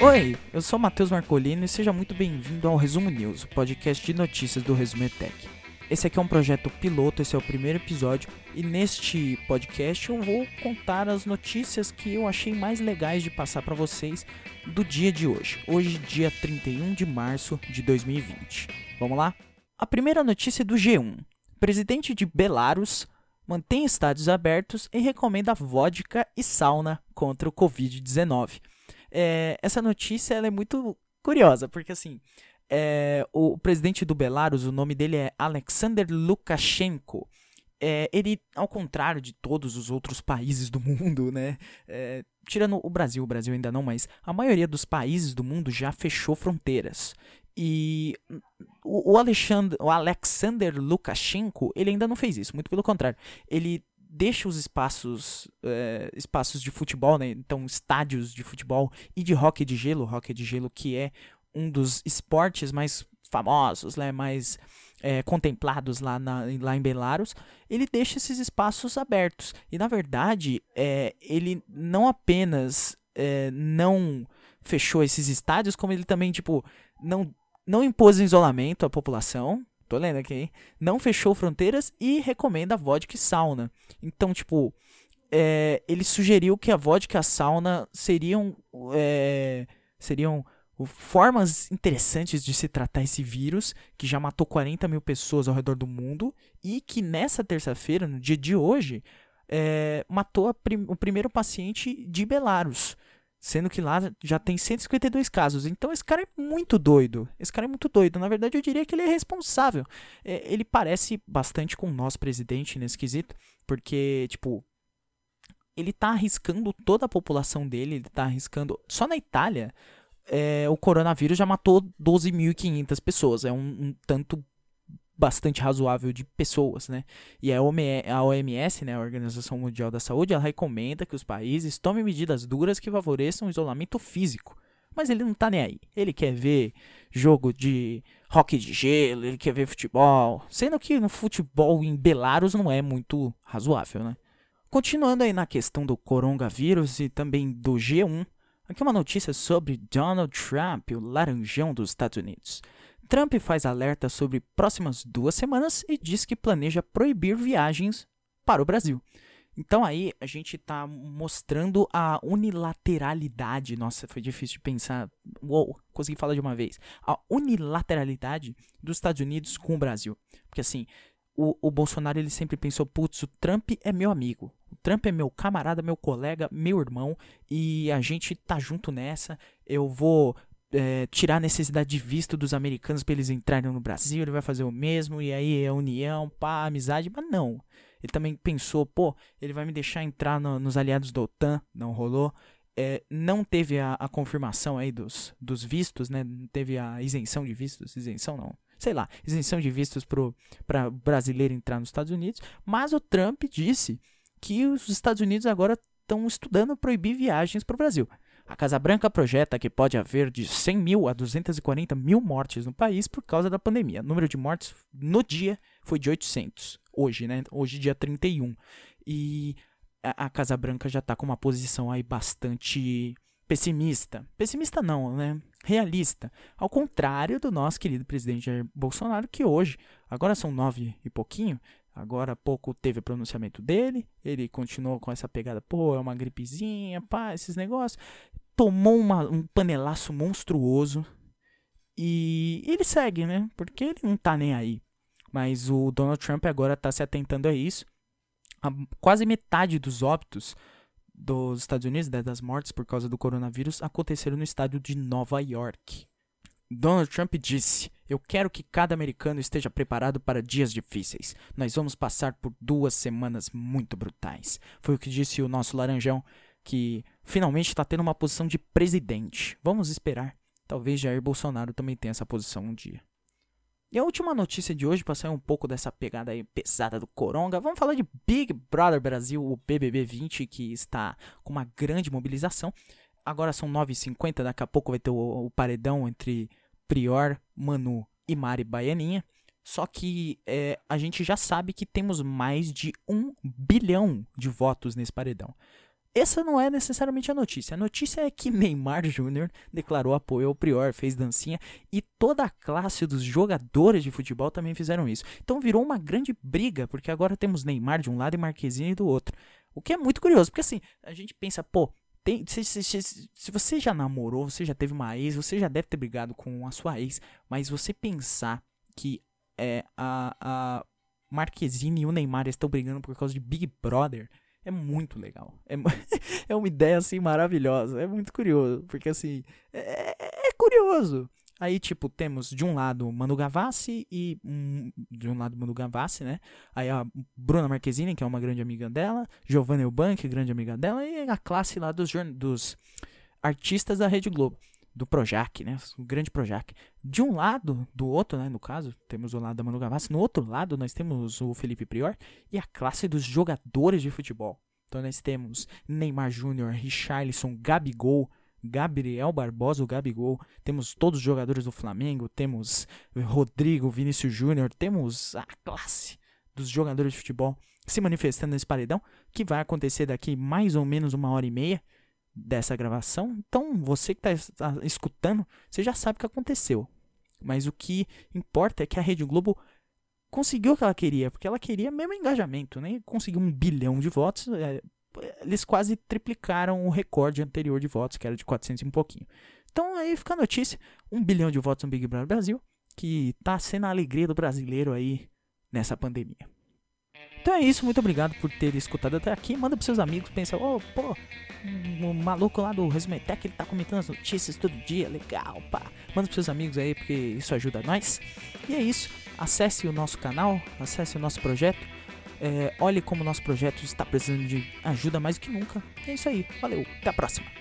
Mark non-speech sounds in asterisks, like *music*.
Oi, eu sou Matheus Marcolino e seja muito bem-vindo ao Resumo News, o podcast de notícias do Resumo ETEC. Esse aqui é um projeto piloto, esse é o primeiro episódio, e neste podcast eu vou contar as notícias que eu achei mais legais de passar para vocês do dia de hoje. Hoje, dia 31 de março de 2020. Vamos lá? A primeira notícia é do G1. Presidente de Belarus mantém estádios abertos e recomenda vodka e sauna contra o Covid-19 é, essa notícia é muito curiosa, porque assim, é, o, o, presidente do Belarus, o nome dele é Alexander Lukashenko. É, ele, ao contrário de todos os outros países do mundo, né? É, tirando o Brasil, o Brasil ainda não, mas a maioria dos países do mundo já fechou fronteiras. E o, Alexander, o Alexander Lukashenko, ele ainda não fez isso, muito pelo contrário. Ele deixa os espaços é, espaços de futebol, né? Então, estádios de futebol e de hockey de gelo, hockey de gelo que é um dos esportes mais famosos, né? mais é, contemplados lá, na, lá em Belarus, ele deixa esses espaços abertos. E na verdade, é, ele não apenas não fechou esses estádios, como ele também, tipo, não, não impôs isolamento à população, tô lendo aqui, não fechou fronteiras e recomenda vodka e sauna. Então, tipo, é, ele sugeriu que a vodka e a sauna seriam, é, seriam formas interessantes de se tratar esse vírus, que já matou 40 mil pessoas ao redor do mundo, e que nessa terça-feira, no dia de hoje, é, matou prim o primeiro paciente de Belarus. Sendo que lá já tem 152 casos. Então esse cara é muito doido. Esse cara é muito doido. Na verdade, eu diria que ele é responsável. É, ele parece bastante com o nosso presidente nesse quesito. Porque, tipo, ele tá arriscando toda a população dele. Ele tá arriscando. Só na Itália, é, o coronavírus já matou 12.500 pessoas. É um, um tanto bastante razoável de pessoas, né? E a OMS, né, a Organização Mundial da Saúde, ela recomenda que os países tomem medidas duras que favoreçam o isolamento físico. Mas ele não tá nem aí. Ele quer ver jogo de hockey de gelo, ele quer ver futebol. Sendo que no futebol em Belarus não é muito razoável, né? Continuando aí na questão do coronavírus e também do G1, aqui uma notícia sobre Donald Trump, o laranjão dos Estados Unidos. Trump faz alerta sobre próximas duas semanas e diz que planeja proibir viagens para o Brasil. Então aí a gente está mostrando a unilateralidade. Nossa, foi difícil de pensar. Uou, consegui falar de uma vez. A unilateralidade dos Estados Unidos com o Brasil. Porque assim, o, o Bolsonaro ele sempre pensou: putz, o Trump é meu amigo. O Trump é meu camarada, meu colega, meu irmão. E a gente tá junto nessa. Eu vou é, tirar a necessidade de visto dos americanos para eles entrarem no Brasil, ele vai fazer o mesmo, e aí é união, pá, amizade, mas não. Ele também pensou, pô, ele vai me deixar entrar no, nos aliados da OTAN, não rolou. É, não teve a, a, confirmação aí dos, dos vistos, né? Não teve a isenção de vistos, isenção não. Sei lá, isenção de vistos para brasileiro entrar nos Estados Unidos. Mas o Trump disse que os Estados Unidos agora estão estudando proibir viagens para o Brasil. A Casa Branca projeta que pode haver de 100 mil a 240 mil mortes no país por causa da pandemia. O número de mortes no dia foi de 800, hoje, né? Hoje, dia 31. E a, Casa Branca já está com uma posição aí bastante pessimista. Pessimista não, né? Realista. Ao contrário do nosso querido presidente Jair Bolsonaro, que hoje, agora são nove e pouquinho, Agora há pouco teve o pronunciamento dele, ele continuou com essa pegada, pô, é uma gripezinha, pá, esses negócios. Tomou uma, um panelaço monstruoso e ele segue, né? Porque ele não tá nem aí. Mas o Donald Trump agora tá se atentando a isso. A, quase metade dos óbitos dos Estados Unidos, né, das mortes por causa do coronavírus, aconteceram no estado de Nova York. Donald Trump disse: Eu quero que cada americano esteja preparado para dias difíceis. Nós vamos passar por duas semanas muito brutais. Foi o que disse o nosso Laranjão, que finalmente está tendo uma posição de presidente. Vamos esperar. Talvez Jair Bolsonaro também tenha essa posição um dia. E a última notícia de hoje, para sair um pouco dessa pegada aí pesada do Coronga, vamos falar de Big Brother Brasil, o BBB 20, que está com uma grande mobilização. Agora são 9h50, daqui a pouco vai ter o, o paredão entre Prior, Manu e Mari Baianinha. Só que é, a gente já sabe que temos mais de um bilhão de votos nesse paredão. Essa não é necessariamente a notícia. A notícia é que Neymar Jr. declarou apoio ao Prior, fez dancinha e toda a classe dos jogadores de futebol também fizeram isso. Então virou uma grande briga, porque agora temos Neymar de um lado e Marquezine do outro. O que é muito curioso, porque assim, a gente pensa, pô, tem, se, se, se, se, você já namorou, você já teve uma ex, você já deve ter brigado com a sua ex, mas você pensar que é, a, a Marquezine e o Neymar estão brigando por causa de Big Brother é muito legal. É, *laughs* é uma ideia, assim, maravilhosa. É muito curioso, porque, assim, é, é, é curioso. Aí, tipo, temos de um lado Manu Gavassi e. Um, de um lado Manu Gavassi, né? Aí a Bruna Marquezine, que é uma grande amiga dela. Giovanna Eubank, grande amiga dela. E a classe lá dos, dos artistas da Rede Globo. Do Projac, né? O grande Projac. De um lado, do outro, né? No caso, temos o lado da Manu Gavassi. No outro lado, nós temos o Felipe Prior. E a classe dos jogadores de futebol. Então nós temos Neymar Júnior, Richarlison, Gabigol, Gabriel Barbosa, o Gabigol, temos todos os jogadores do Flamengo, temos Rodrigo, Vinícius Júnior, temos a classe dos jogadores de futebol se manifestando nesse paredão, que vai acontecer daqui mais ou menos uma hora e meia dessa gravação. Então, você que está tá escutando, você já sabe o que aconteceu. Mas o que importa é que a Rede Globo conseguiu o que ela queria, porque ela queria mesmo engajamento, né? Conseguiu um bilhão de votos, é, eles quase triplicaram o recorde anterior de votos, que era de 400 e um pouquinho. Então aí fica a notícia, um bilhão de votos no Big Brother Brasil, que tá sendo a alegria do brasileiro aí nessa pandemia. Então é isso, muito obrigado por ter escutado até aqui. Manda pros seus amigos, pensa, oh, pô, o maluco lá do Resumetec, ele tá comentando as notícias todo dia, legal, pá. Manda pros seus amigos aí, porque isso ajuda nós. E é isso, acesse o nosso canal, acesse o nosso projeto é, olhe como nosso projeto está precisando de ajuda mais do que nunca. É isso aí. Valeu. Até a próxima.